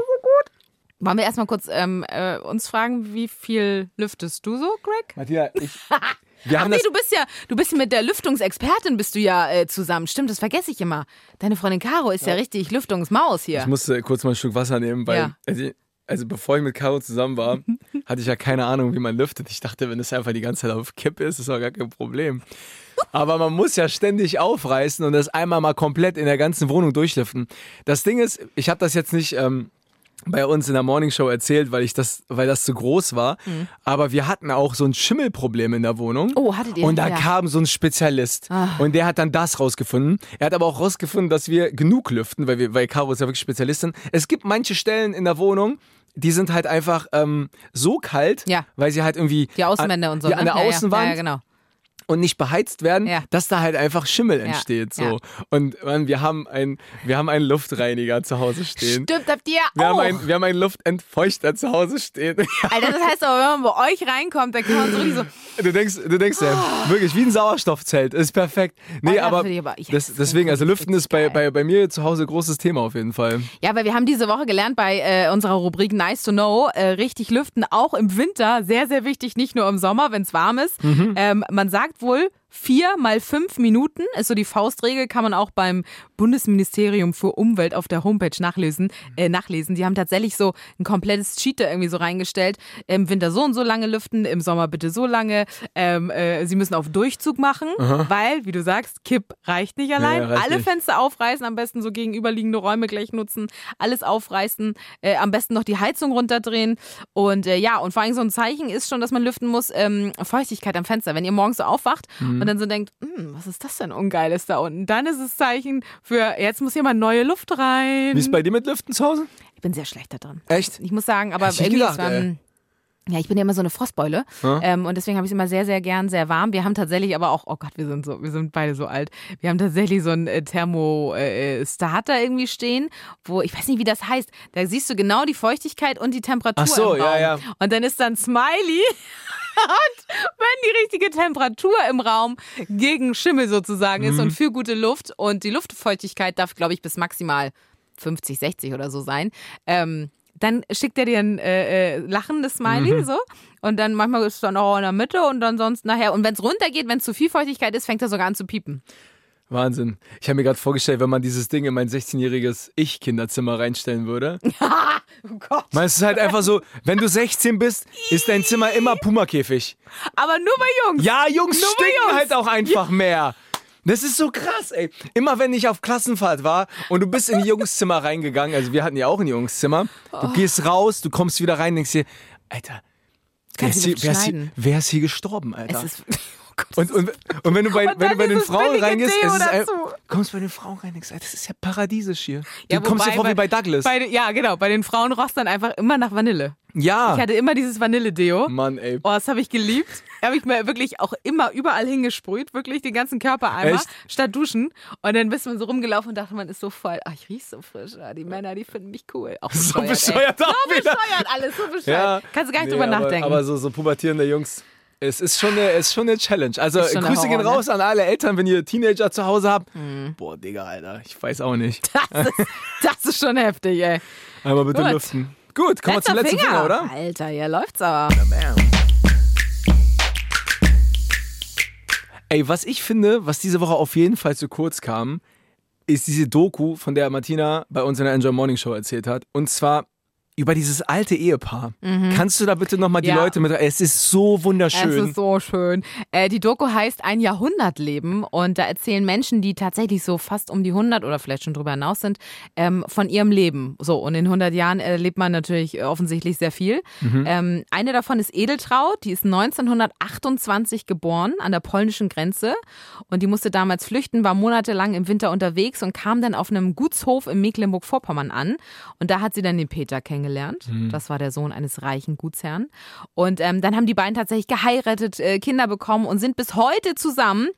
Wollen wir erstmal kurz ähm, äh, uns fragen, wie viel lüftest du so, Greg?
Matthias, ich, wir
Ach
haben
nee,
das
du bist ja, du bist mit der Lüftungsexpertin bist du ja äh, zusammen. Stimmt, das vergesse ich immer. Deine Freundin Caro ist ja, richtig Lüftungsmaus hier.
Ich musste kurz mal ein Stück Wasser nehmen, weil,
Ja.
also, also bevor ich mit Caro zusammen war, hatte ich ja keine Ahnung, wie man lüftet. Ich dachte, wenn es einfach die ganze Zeit auf Kipp ist, ist doch gar kein Problem. Aber man muss ja ständig aufreißen und das einmal mal komplett in der ganzen Wohnung durchlüften. Das Ding ist, ich habe das jetzt nicht ähm, bei uns in der Morningshow erzählt, weil ich das, weil das zu groß war. Aber wir hatten auch so ein Schimmelproblem in der Wohnung.
Mhm. Oh, hattet ihr?
Und da
Ja.
Kam so ein Spezialist und der hat dann das rausgefunden. Er hat aber auch rausgefunden, dass wir genug lüften, weil, wir, weil Caro ist ja wirklich Spezialistin. Es gibt manche Stellen in der Wohnung, die sind halt einfach ähm, so kalt,
Ja.
weil sie halt irgendwie
Die Außenwände
an,
und so. ne?
an der Außenwand
Ja, ja, genau.
Und nicht beheizt werden,
Ja.
dass da halt einfach Schimmel entsteht. So.
ja.
Und man, wir haben ein, wir haben einen Luftreiniger zu Hause stehen.
Stimmt, habt ihr
Wir
auch.
haben, einen, wir haben einen Luftentfeuchter zu Hause stehen.
Alter, das heißt aber, wenn man bei euch reinkommt, dann kann man so richtig so.
Du denkst, du denkst ja, wirklich wie ein Sauerstoffzelt, ist perfekt. Nee,
Oh,
aber,
aber-
das, deswegen, also Lüften ist bei, bei, bei mir zu Hause großes Thema auf jeden Fall.
Ja, weil wir haben diese Woche gelernt bei äh, unserer Rubrik Nice to Know, äh, richtig lüften, auch im Winter, sehr, sehr wichtig, nicht nur im Sommer, wenn es warm ist.
Mhm.
Ähm, man sagt wohl, vier mal fünf Minuten ist so die Faustregel, kann man auch beim Bundesministerium für Umwelt auf der Homepage nachlesen. Äh, nachlesen. Die haben tatsächlich so ein komplettes Cheat da irgendwie so reingestellt. Im Winter so und so lange lüften, im Sommer bitte so lange. Ähm, äh, sie müssen auf Durchzug machen, weil, wie du sagst, Kipp reicht nicht allein.
Ja, reicht
Alle
nicht.
Fenster aufreißen, am besten so gegenüberliegende Räume gleich nutzen, alles aufreißen, äh, am besten noch die Heizung runterdrehen. Und äh, ja, und vor allem so ein Zeichen ist schon, dass man lüften muss, ähm, Feuchtigkeit am Fenster. Wenn ihr morgens so aufwacht
Mhm.
Und dann so denkt, "Hm, was ist das denn Ungeiles da unten? Dann ist es Zeichen für, jetzt muss hier mal neue Luft rein.
Wie ist bei dir mit Lüften zu Hause?
Ich bin sehr schlecht da drin.
Echt?
Ich muss sagen, aber
nicht
irgendwie
gedacht,
ist man, ja, ich bin ja immer so eine Frostbeule
Ja.
ähm, und deswegen habe ich es immer sehr, sehr gern sehr warm. Wir haben tatsächlich aber auch, oh Gott, wir sind so, wir sind beide so alt. Wir haben tatsächlich so einen äh, Thermostarter irgendwie stehen, wo ich weiß nicht, wie das heißt. Da siehst du genau die Feuchtigkeit und die Temperatur
Ach so, ja, ja.
Und dann ist dann Smiley. Und wenn die richtige Temperatur im Raum gegen Schimmel sozusagen ist
Mhm.
und für gute Luft und die Luftfeuchtigkeit darf, glaube ich, bis maximal 50, 60 oder so sein, ähm, dann schickt er dir ein äh, äh, lachendes Smiley
Mhm.
so und dann manchmal ist es dann auch in der Mitte und dann sonst nachher und wenn es runtergeht, wenn es zu viel Feuchtigkeit ist, fängt er sogar an zu piepen.
Wahnsinn. Ich habe mir gerade vorgestellt, wenn man dieses Ding in mein 16-jähriges Ich-Kinderzimmer reinstellen würde.
Oh Gott.
Man, es ist halt einfach so, wenn du 16 bist, ist dein Zimmer immer Pumakäfig.
Aber nur bei Jungs.
Ja, Jungs
Nur
stinken
Jungs.
halt auch einfach mehr. Das ist so krass, ey. Immer wenn ich auf Klassenfahrt war und du bist in die Jungszimmer reingegangen, also wir hatten ja auch ein Jungszimmer, du gehst raus, du kommst wieder rein, denkst dir, Alter, wer ist, hier, wer, ist hier, wer ist hier gestorben, Alter? Und, und, und wenn du bei,
Und
wenn du bei den Frauen reingehst, es ist ein, kommst bei den Frauen rein, denkst, das ist ja paradiesisch hier. Du
Ja,
kommst dir
wobei
vor wie bei Douglas.
Bei, ja, genau. Bei den Frauen roch dann einfach immer nach Vanille.
ja.
Ich hatte immer dieses Vanille-Deo.
Mann, ey.
Oh, das habe ich geliebt. Habe ich mir wirklich auch immer überall hingesprüht, wirklich den ganzen Körper einmal,
Echt?
statt duschen. Und dann bist man so rumgelaufen und dachte, man ist so voll, ach, ich riech so frisch. Ah, die Männer, die finden mich cool. Auch
So
bescheuert,
bescheuert
ey.
auch
So bescheuert, alles so bescheuert.
Ja.
Kannst du gar nicht
Nee,
drüber
aber,
nachdenken.
Aber so, so pubertierende Jungs. Es ist schon eine, ist schon eine Challenge. Also Grüße
der
gehen
Horror, ne?
raus an alle Eltern, wenn ihr Teenager zu Hause habt.
Mhm.
Boah, Digga, Alter, ich weiß auch nicht.
das, ist, das ist schon heftig, ey.
Einmal bitte
Gut.
lüften. Gut, kommen wir zum letzten Finger, oder?
Alter, hier läuft's aber.
Ey, was ich finde, was diese Woche auf jeden Fall zu kurz kam, ist diese Doku, von der Martina bei uns in der Enjoy Morning Show erzählt hat. Und zwar über dieses alte Ehepaar. Kannst du da bitte nochmal die
Mhm. Ja.
Leute mit. Es ist so wunderschön.
Es ist so schön. Äh, die Doku heißt Ein Jahrhundertleben und da erzählen Menschen, die tatsächlich so fast um die 100 oder vielleicht schon drüber hinaus sind, ähm, von ihrem Leben. So, und in 100 Jahren erlebt man natürlich offensichtlich sehr viel. Ähm, eine davon ist Edeltraut, die ist 1928 geboren an der polnischen Grenze und die musste damals flüchten, war monatelang im Winter unterwegs und kam dann auf einem Gutshof in Mecklenburg-Vorpommern an und da hat sie dann den Peter kennengelernt. Das war der Sohn eines reichen Gutsherrn. Und ähm, dann haben die beiden tatsächlich geheiratet, äh, Kinder bekommen und sind bis heute zusammen.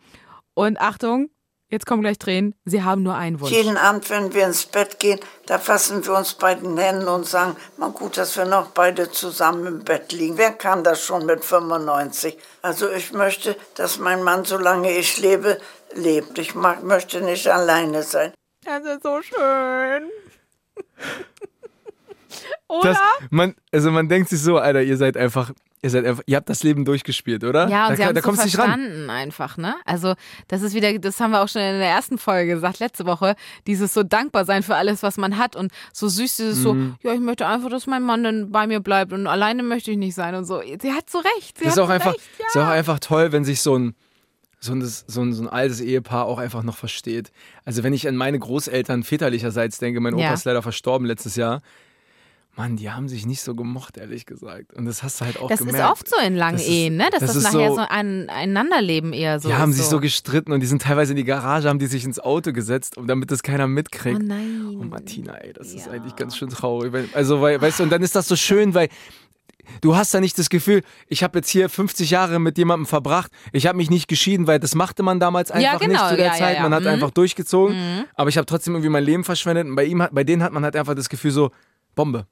Und Achtung, jetzt kommen gleich Tränen, sie haben nur einen Wunsch.
Jeden Abend, wenn wir ins Bett gehen, da fassen wir uns bei den Händen und sagen, mal gut, dass wir noch beide zusammen im Bett liegen. Wer kann das schon mit 95? Also ich möchte, dass mein Mann, solange ich lebe, lebt. Ich mag, möchte nicht alleine sein.
Das ist so schön. Oder?
Das, man, also man denkt sich so, Alter, ihr seid einfach, ihr seid einfach, ihr habt das Leben durchgespielt, oder?
Ja, und
da,
sie haben
da
es so verstanden einfach, ne? Also das ist wieder, das haben wir auch schon in der ersten Folge gesagt, letzte Woche, dieses so dankbar sein für alles, was man hat und so süß dieses so,
Mhm.
ja, ich möchte einfach, dass mein Mann dann bei mir bleibt und alleine möchte ich nicht sein und so. Sie hat so recht. Sie
Das ist
hat
auch
so
einfach,
recht, ja.
ist auch einfach toll, wenn sich so ein, so, ein, so, ein, so ein altes Ehepaar auch einfach noch versteht. Also wenn ich an meine Großeltern väterlicherseits denke, mein Opa
Ja.
ist leider verstorben letztes Jahr. Mann, die haben sich nicht so gemocht, ehrlich gesagt. Und das hast du halt auch
Das
gemerkt.
ist oft so in langen
Das ist-
Ehen, ne? Dass
das
das,
ist
nachher
so-
so, ein Einanderleben eher so
die haben
ist
sich so gestritten und die sind teilweise in die Garage, haben die sich ins Auto gesetzt, um damit das keiner mitkriegt.
Oh nein.
Oh Martina, ey, das ist
Ja.
eigentlich ganz schön traurig. Also, weil, weißt du, und dann ist das so schön, weil du hast da nicht das Gefühl, ich habe jetzt hier 50 Jahre mit jemandem verbracht, ich habe mich nicht geschieden, weil das machte man damals einfach
genau,
nicht zu der
ja, ja,
Zeit.
ja.
Man hat
Mhm.
einfach durchgezogen, aber ich habe trotzdem irgendwie mein Leben verschwendet und bei ihm, hat- bei denen hat man halt einfach das Gefühl so, Bombe.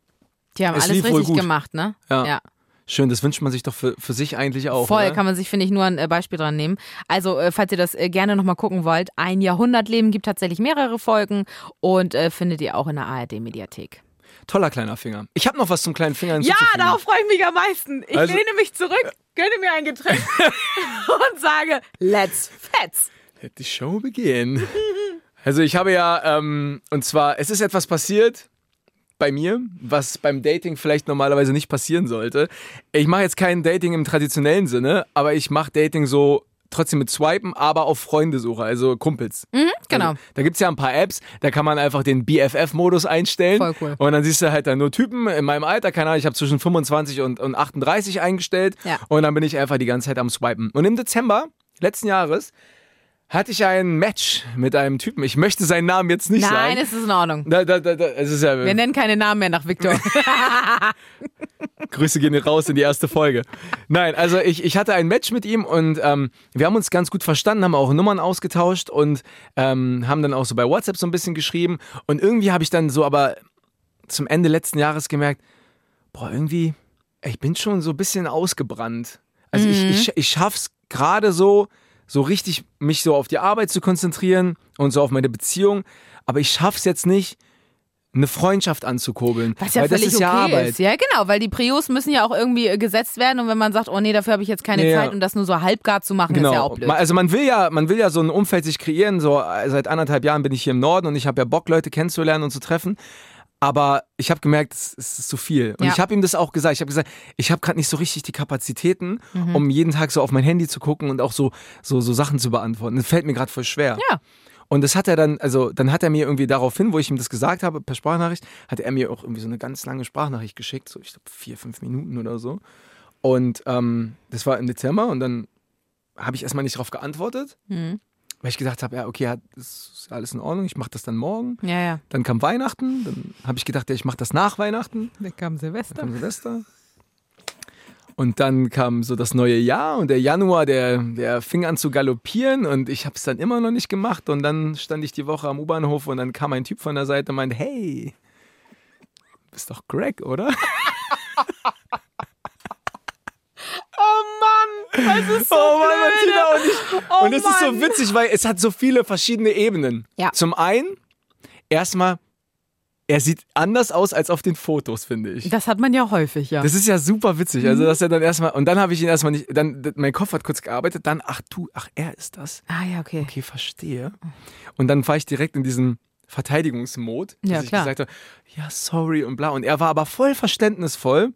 Die haben
es
alles richtig
gut.
gemacht, ne?
Ja. Schön, das wünscht man sich doch für, für sich eigentlich auch.
Voll,
oder?
kann man sich, finde ich, nur ein äh, Beispiel dran nehmen. Also, äh, falls ihr das äh, gerne nochmal gucken wollt, ein Jahrhundertleben gibt tatsächlich mehrere Folgen und äh, findet ihr auch in der ARD-Mediathek.
Toller kleiner Finger. Ich habe noch was zum kleinen Finger
Ja, darauf freue ich mich am meisten. Ich
Also-
lehne mich zurück, gönne mir ein Getränk und sage, let's fetz.
Let die Show begin. Also ich habe ja, ähm, und zwar, es ist etwas passiert bei mir, was beim Dating vielleicht normalerweise nicht passieren sollte. Ich mache jetzt kein Dating im traditionellen Sinne, aber ich mache Dating so trotzdem mit Swipen, aber auf Freundesuche, also Kumpels.
genau.
Also, da gibt's ja ein paar Apps, da kann man einfach den BFF-Modus einstellen.
Voll cool.
Und dann siehst du halt dann nur Typen in meinem Alter, keine Ahnung, ich habe zwischen 25 und, und 38 eingestellt.
Ja.
Und dann bin ich einfach die ganze Zeit am Swipen. Und im Dezember letzten Jahres hatte ich ein Match mit einem Typen. Ich möchte seinen Namen jetzt nicht
Nein,
sagen.
es ist in Ordnung.
Da, da, da, ja,
Wir nennen keine Namen mehr nach Victor.
Grüße gehen raus in die erste Folge. Nein, also ich, ich hatte ein Match mit ihm und ähm, wir haben uns ganz gut verstanden, haben auch Nummern ausgetauscht und ähm, haben dann auch so bei WhatsApp so ein bisschen geschrieben. Und irgendwie habe ich dann so aber zum Ende letzten Jahres gemerkt, boah, irgendwie, ich bin schon so ein bisschen ausgebrannt. Also ich, ich, ich schaff's gerade so, so richtig mich so auf die Arbeit zu konzentrieren und so auf meine Beziehung, aber ich schaff's jetzt nicht, eine Freundschaft anzukurbeln.
Was ja
weil das
völlig
ist ja
okay
Arbeit.
ist. Ja, genau, weil die Prios müssen ja auch irgendwie äh, gesetzt werden und wenn man sagt, oh nee, dafür habe ich jetzt keine
Ja.
Zeit und das nur so halbgar zu machen, ist ja auch blöd.
Also man will ja, man will ja so ein Umfeld sich kreieren. So äh, seit anderthalb Jahren bin ich hier im Norden und ich habe ja Bock, Leute kennenzulernen und zu treffen. Aber ich habe gemerkt, es, ist zu viel. Und
Ja.
ich habe ihm das auch gesagt. Ich habe gesagt, ich habe gerade nicht so richtig die Kapazitäten,
Mhm.
um jeden Tag so auf mein Handy zu gucken und auch so, so, so Sachen zu beantworten. Das fällt mir gerade voll schwer.
Ja.
Und das hat er dann, also dann hat er mir irgendwie daraufhin, wo ich ihm das gesagt habe, per Sprachnachricht, hat er mir auch irgendwie so eine ganz lange Sprachnachricht geschickt, so ich glaube vier, fünf Minuten oder so. Und ähm, das war im Dezember und dann habe ich erstmal nicht drauf geantwortet, weil ich gedacht habe, ja, okay, ja, das ist alles in Ordnung, ich mache das dann morgen.
Ja, ja.
Dann kam Weihnachten, dann habe ich gedacht, ja, ich mache das nach Weihnachten.
Dann kam Silvester.
Dann kam Silvester. Und dann kam so das neue Jahr und der Januar, der, der fing an zu galoppieren und ich habe es dann immer noch nicht gemacht. Und dann stand ich die Woche am U-Bahnhof und dann kam ein Typ von der Seite und meinte, hey, bist doch Greg, oder?
Das ist so
Oh Mann,
blöde.
Martina, und, ich,
Oh
und es ist so witzig, weil es hat so viele verschiedene Ebenen.
Ja.
Zum einen, erstmal, er sieht anders aus als auf den Fotos, finde ich.
Das hat man ja häufig, ja.
Das ist ja super witzig. Also, dass er dann erstmal, und dann habe ich ihn erstmal nicht, dann, mein Kopf hat kurz gearbeitet, dann, ach du, ach, er ist das.
ah, ja, okay.
Okay, verstehe. Und dann war ich direkt in diesen Verteidigungsmod, dass
Ja,
ich
klar.
gesagt habe, ja, sorry und bla. Und er war aber voll verständnisvoll,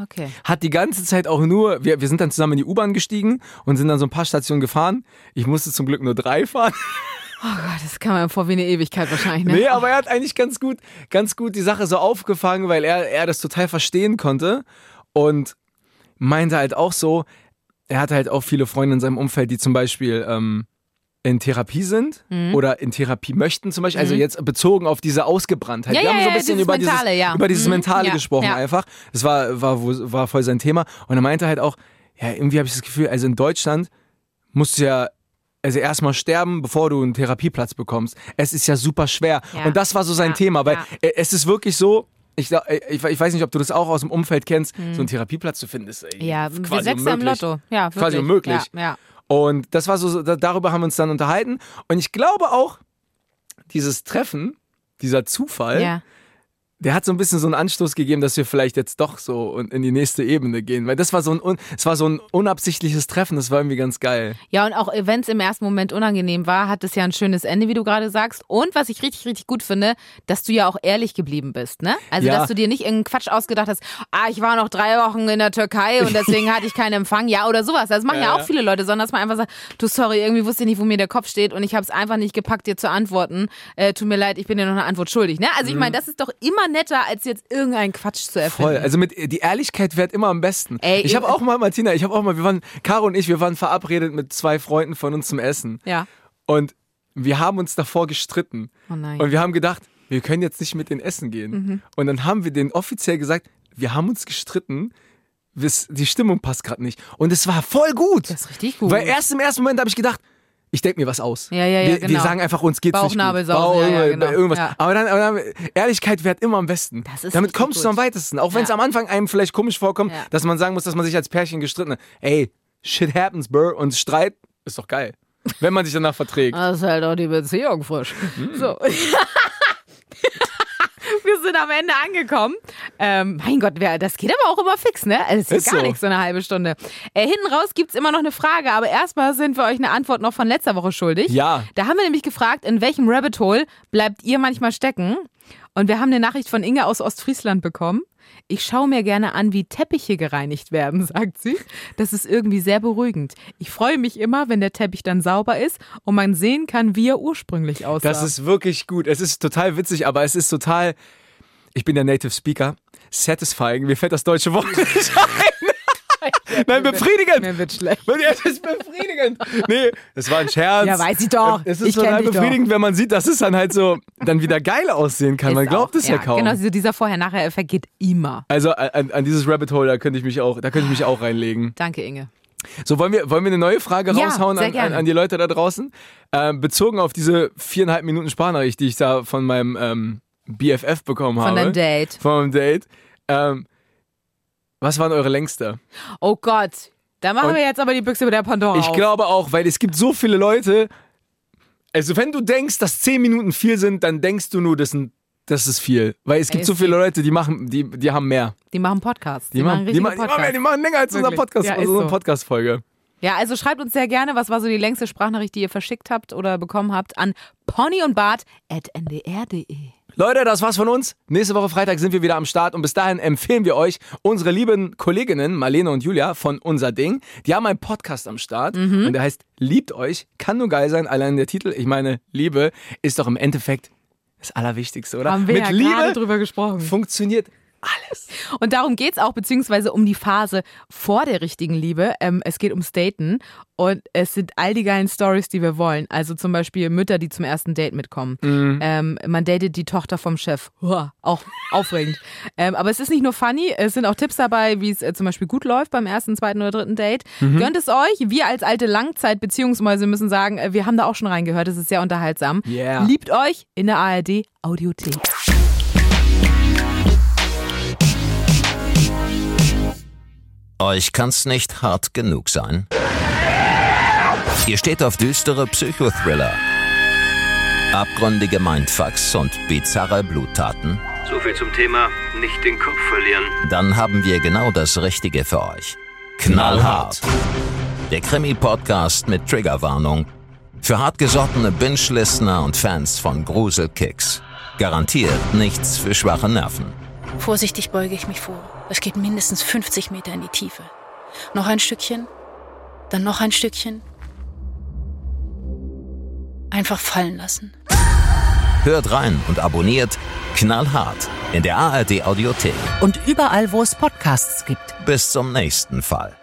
Okay.
hat die ganze Zeit auch nur, wir, wir sind dann zusammen in die U-Bahn gestiegen und sind dann so ein paar Stationen gefahren. Ich musste zum Glück nur drei fahren.
Oh Gott, das kann man vor wie eine Ewigkeit wahrscheinlich, ne?
Nee, aber er hat eigentlich ganz gut, ganz gut die Sache so aufgefangen, weil er, er das total verstehen konnte und meinte halt auch so, er hatte halt auch viele Freunde in seinem Umfeld, die zum Beispiel ähm, in Therapie sind
Mhm.
oder in Therapie möchten zum Beispiel, also jetzt bezogen auf diese Ausgebranntheit.
Ja,
Wir
ja,
haben so ein bisschen
dieses
über dieses,
Mentale, ja.
über dieses
Mhm,
Mentale gesprochen einfach. Das war, war, war voll sein Thema und er meinte halt auch, ja, irgendwie habe ich das Gefühl, also in Deutschland musst du ja also erstmal sterben, bevor du einen Therapieplatz bekommst. Es ist ja super schwer. Und das war so sein Thema, weil äh, es ist wirklich so, ich, äh, ich, ich weiß nicht, ob du das auch aus dem Umfeld kennst,
Mhm.
so einen Therapieplatz zu finden, ist ey,
Ja,
quasi unmöglich.
Lotto. Ja, wirklich.
Quasi unmöglich.
Ja, ja.
Und das war so, so, da- darüber haben wir uns dann unterhalten. Und ich glaube auch, dieses Treffen, dieser Zufall,
ja.
Der hat so ein bisschen so einen Anstoß gegeben, dass wir vielleicht jetzt doch so in die nächste Ebene gehen. Weil das war so ein, es war so ein unabsichtliches Treffen, das war irgendwie ganz geil.
Ja, und auch wenn es im ersten Moment unangenehm war, hat es ja ein schönes Ende, wie du gerade sagst. Und was ich richtig, richtig gut finde, dass du ja auch ehrlich geblieben bist, ne? Also,
Ja.
dass du dir nicht irgendeinen Quatsch ausgedacht hast, ah, ich war noch drei Wochen in der Türkei und deswegen hatte ich keinen Empfang, ja, oder sowas. Das machen ja,
Ja,
auch viele Leute, sondern dass man einfach sagt, du, sorry, irgendwie wusste ich nicht, wo mir der Kopf steht und ich habe es einfach nicht gepackt, dir zu antworten. Äh, tut mir leid, ich bin dir noch eine Antwort schuldig, ne? Also, ich meine, das ist doch immer netter, als jetzt irgendeinen Quatsch zu erfinden.
Voll. Also mit die Ehrlichkeit wird immer am besten.
Ey,
ich habe auch mal, Martina, ich habe auch mal, wir waren, Caro und ich, wir waren verabredet mit zwei Freunden von uns zum Essen.
Ja.
Und wir haben uns davor gestritten.
Oh nein.
Und wir haben gedacht, wir können jetzt nicht mit denen essen gehen.
Mhm.
Und dann haben wir denen offiziell gesagt, wir haben uns gestritten, die Stimmung passt gerade nicht. Und es war voll gut.
Das ist richtig gut.
Weil erst im ersten Moment habe ich gedacht, ich denke mir was aus.
Ja, ja, ja,
wir, wir
genau.
sagen einfach, uns geht's nicht gut.
Bauchnabelsausen, ja, ja, genau.
irgendwas.
Ja.
Aber, dann, aber dann, Ehrlichkeit wäre immer am besten.
Das ist
Damit kommst du
gut.
am weitesten. Auch wenn es am Anfang einem vielleicht komisch vorkommt, dass man sagen muss, dass man sich als Pärchen gestritten hat. Ey, shit happens, bro. Und Streit ist doch geil. Wenn man sich danach verträgt.
Das ist halt auch die Beziehung frisch.
Hm.
So. Wir sind am Ende angekommen. Ähm, mein Gott, wer, das geht aber auch immer fix, ne? Also, Das ist
Ist
gar
so.
nichts, so eine halbe Stunde. Äh, hinten raus gibt's immer noch eine Frage, aber erstmal sind wir euch eine Antwort noch von letzter Woche schuldig.
Ja.
Da haben wir nämlich gefragt, in welchem Rabbit Hole bleibt ihr manchmal stecken? Und wir haben eine Nachricht von Inge aus Ostfriesland bekommen. Ich schaue mir gerne an, wie Teppiche gereinigt werden, sagt sie. Das ist irgendwie sehr beruhigend. Ich freue mich immer, wenn der Teppich dann sauber ist und man sehen kann, wie er ursprünglich aussah.
Das ist wirklich gut. Es ist total witzig, aber es ist total. Ich bin der Native Speaker. Satisfying. Mir fällt das deutsche Wort nicht ein. Nein, befriedigend.
Mir wird schlecht.
Ja, Das ist befriedigend. Nee, das war ein Scherz.
Ja, weiß ich doch.
Es ist total
dich doch.
befriedigend, wenn man sieht, dass es dann halt so dann wieder geil aussehen kann. man
Ist
glaubt
auch,
es ja, kaum.
Genau, so dieser Vorher-Nachher-Effekt geht immer.
Also an, an dieses Rabbit Hole, da könnte ich mich auch, da könnte ich mich auch reinlegen.
Danke, Inge.
So, wollen wir, wollen wir eine neue Frage
Ja,
raushauen an, an, an die Leute da draußen? Ähm, bezogen auf diese viereinhalb Minuten Sprachnachricht, die ich da von meinem ähm, BFF bekommen habe.
Von deinem Date.
Von meinem Date. Ähm, was waren eure längste?
Oh Gott. Da machen
Und
wir jetzt aber die Büchse mit der Pandora
Ich
auf.
glaube auch, weil es gibt so viele Leute. Also, wenn du denkst, dass zehn Minuten viel sind, dann denkst du nur, das, sind, das ist viel. Weil es gibt so viele Leute, die machen, die, die haben mehr.
Die machen Podcasts.
Die, machen, die, machen, die, machen,
Podcasts.
die machen länger als unser. Podcast,
Ja, ist
unsere
so.
Podcast-Folge.
Ja, also schreibt uns sehr gerne, was war so die längste Sprachnachricht, die ihr verschickt habt oder bekommen habt, an ponyundbart.ndr.de.
Leute, das war's von uns. Nächste Woche Freitag sind wir wieder am Start und bis dahin empfehlen wir euch unsere lieben Kolleginnen Marlene und Julia von Unser Ding. Die haben einen Podcast am Start
Mhm.
und der heißt Liebt euch. Kann nur geil sein. Allein der Titel, ich meine, Liebe ist doch im Endeffekt das Allerwichtigste, oder?
Haben wir
Mit
ja
Liebe
drüber gesprochen.
funktioniert Alles.
Und darum geht's auch, beziehungsweise um die Phase vor der richtigen Liebe. Ähm, es geht ums Daten und es sind all die geilen Stories, die wir wollen. Also zum Beispiel Mütter, die zum ersten Date mitkommen. Ähm, man datet die Tochter vom Chef. Uah, auch aufregend. ähm, aber es ist nicht nur funny, es sind auch Tipps dabei, wie es äh, zum Beispiel gut läuft beim ersten, zweiten oder dritten Date. Gönnt es euch. Wir als alte Langzeit-Beziehungsmäuse müssen sagen, äh, wir haben da auch schon reingehört. Es ist sehr unterhaltsam.
Yeah.
Liebt euch in der ARD Audiothek.
Euch kann's nicht hart genug sein? Ihr steht auf düstere Psychothriller, abgründige Mindfucks und bizarre Bluttaten?
So viel zum Thema nicht den Kopf verlieren.
Dann haben wir genau das Richtige für euch. Knallhart. Der Krimi-Podcast mit Triggerwarnung. Für hartgesottene Binge-Listener und Fans von Gruselkicks. Garantiert nichts für schwache Nerven.
Vorsichtig beuge ich mich vor. Es geht mindestens 50 Meter in die Tiefe. Noch ein Stückchen, dann noch ein Stückchen. Einfach fallen lassen.
Hört rein und abonniert Knallhart in der ARD Audiothek.
Und überall, wo es Podcasts gibt.
Bis zum nächsten Fall.